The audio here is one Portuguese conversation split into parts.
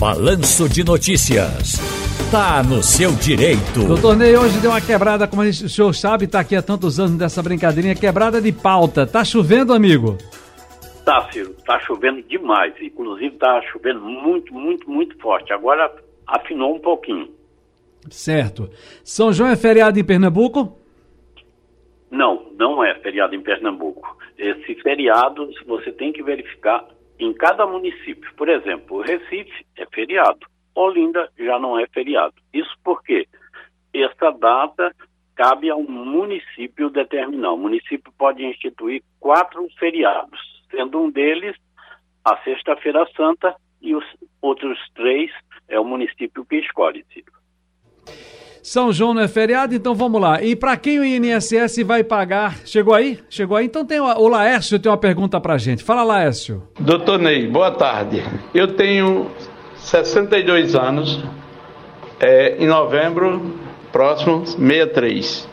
Balanço de Notícias. Tá no seu direito. Doutor Ney, hoje deu uma quebrada, como gente, o senhor sabe, tá aqui há tantos anos dessa brincadeirinha, quebrada de pauta. Tá chovendo, amigo? Tá, Ciro, tá chovendo demais. Inclusive tá chovendo muito, muito, muito forte. Agora afinou um pouquinho. Certo. São João é feriado em Pernambuco? Não, não é feriado em Pernambuco. Esse feriado você tem que verificar em cada município. Por exemplo, o Recife é feriado, Olinda já não é feriado. Isso porque essa data cabe ao município determinar. O município pode instituir quatro feriados, sendo um deles a Sexta-feira Santa e os outros três é o município que escolhe, Ciro. São João não é feriado, então vamos lá. E para quem o INSS vai pagar? Chegou aí? Chegou aí? Então tem o Laércio tem uma pergunta para gente. Fala, Laércio. Doutor Ney, boa tarde. Eu tenho 62 anos, é, em novembro próximo, 63.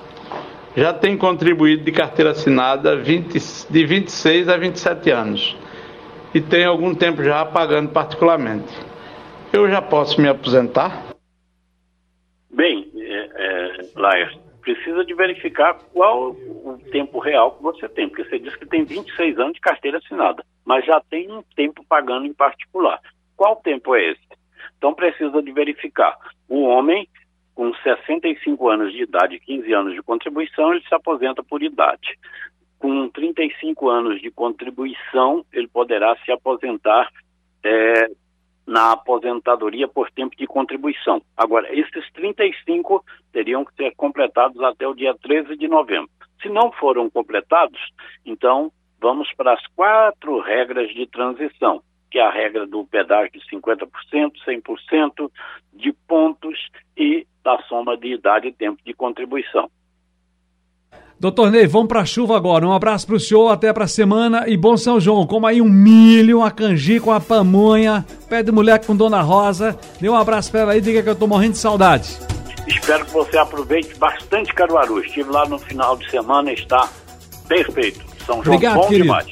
Já tenho contribuído de carteira assinada 20, de 26 a 27 anos. E tenho algum tempo já pagando particularmente. Eu já posso me aposentar? Laércio, precisa de verificar qual o tempo real que você tem, porque você disse que tem 26 anos de carteira assinada, mas já tem um tempo pagando em particular. Qual tempo é esse? Então precisa de verificar. O homem com 65 anos de idade e 15 anos de contribuição, ele se aposenta por idade. Com 35 anos de contribuição, ele poderá se aposentar é, na aposentadoria por tempo de contribuição. Agora, esses 35 teriam que ser completados até o dia 13 de novembro. Se não foram completados, então vamos para as quatro regras de transição, que é a regra do pedágio de 50%, 100%, de pontos e da soma de idade e tempo de contribuição. Doutor Ney, vamos para a chuva agora. Um abraço para o senhor, até para a semana e bom São João. Como aí um milho, uma canjica, uma pamonha, pé de mulher com Dona Rosa. Dê um abraço para ela aí, diga que eu estou morrendo de saudade. Espero que você aproveite bastante Caruaru. Estive lá no final de semana, está perfeito. São João Obrigado, bom querido. demais.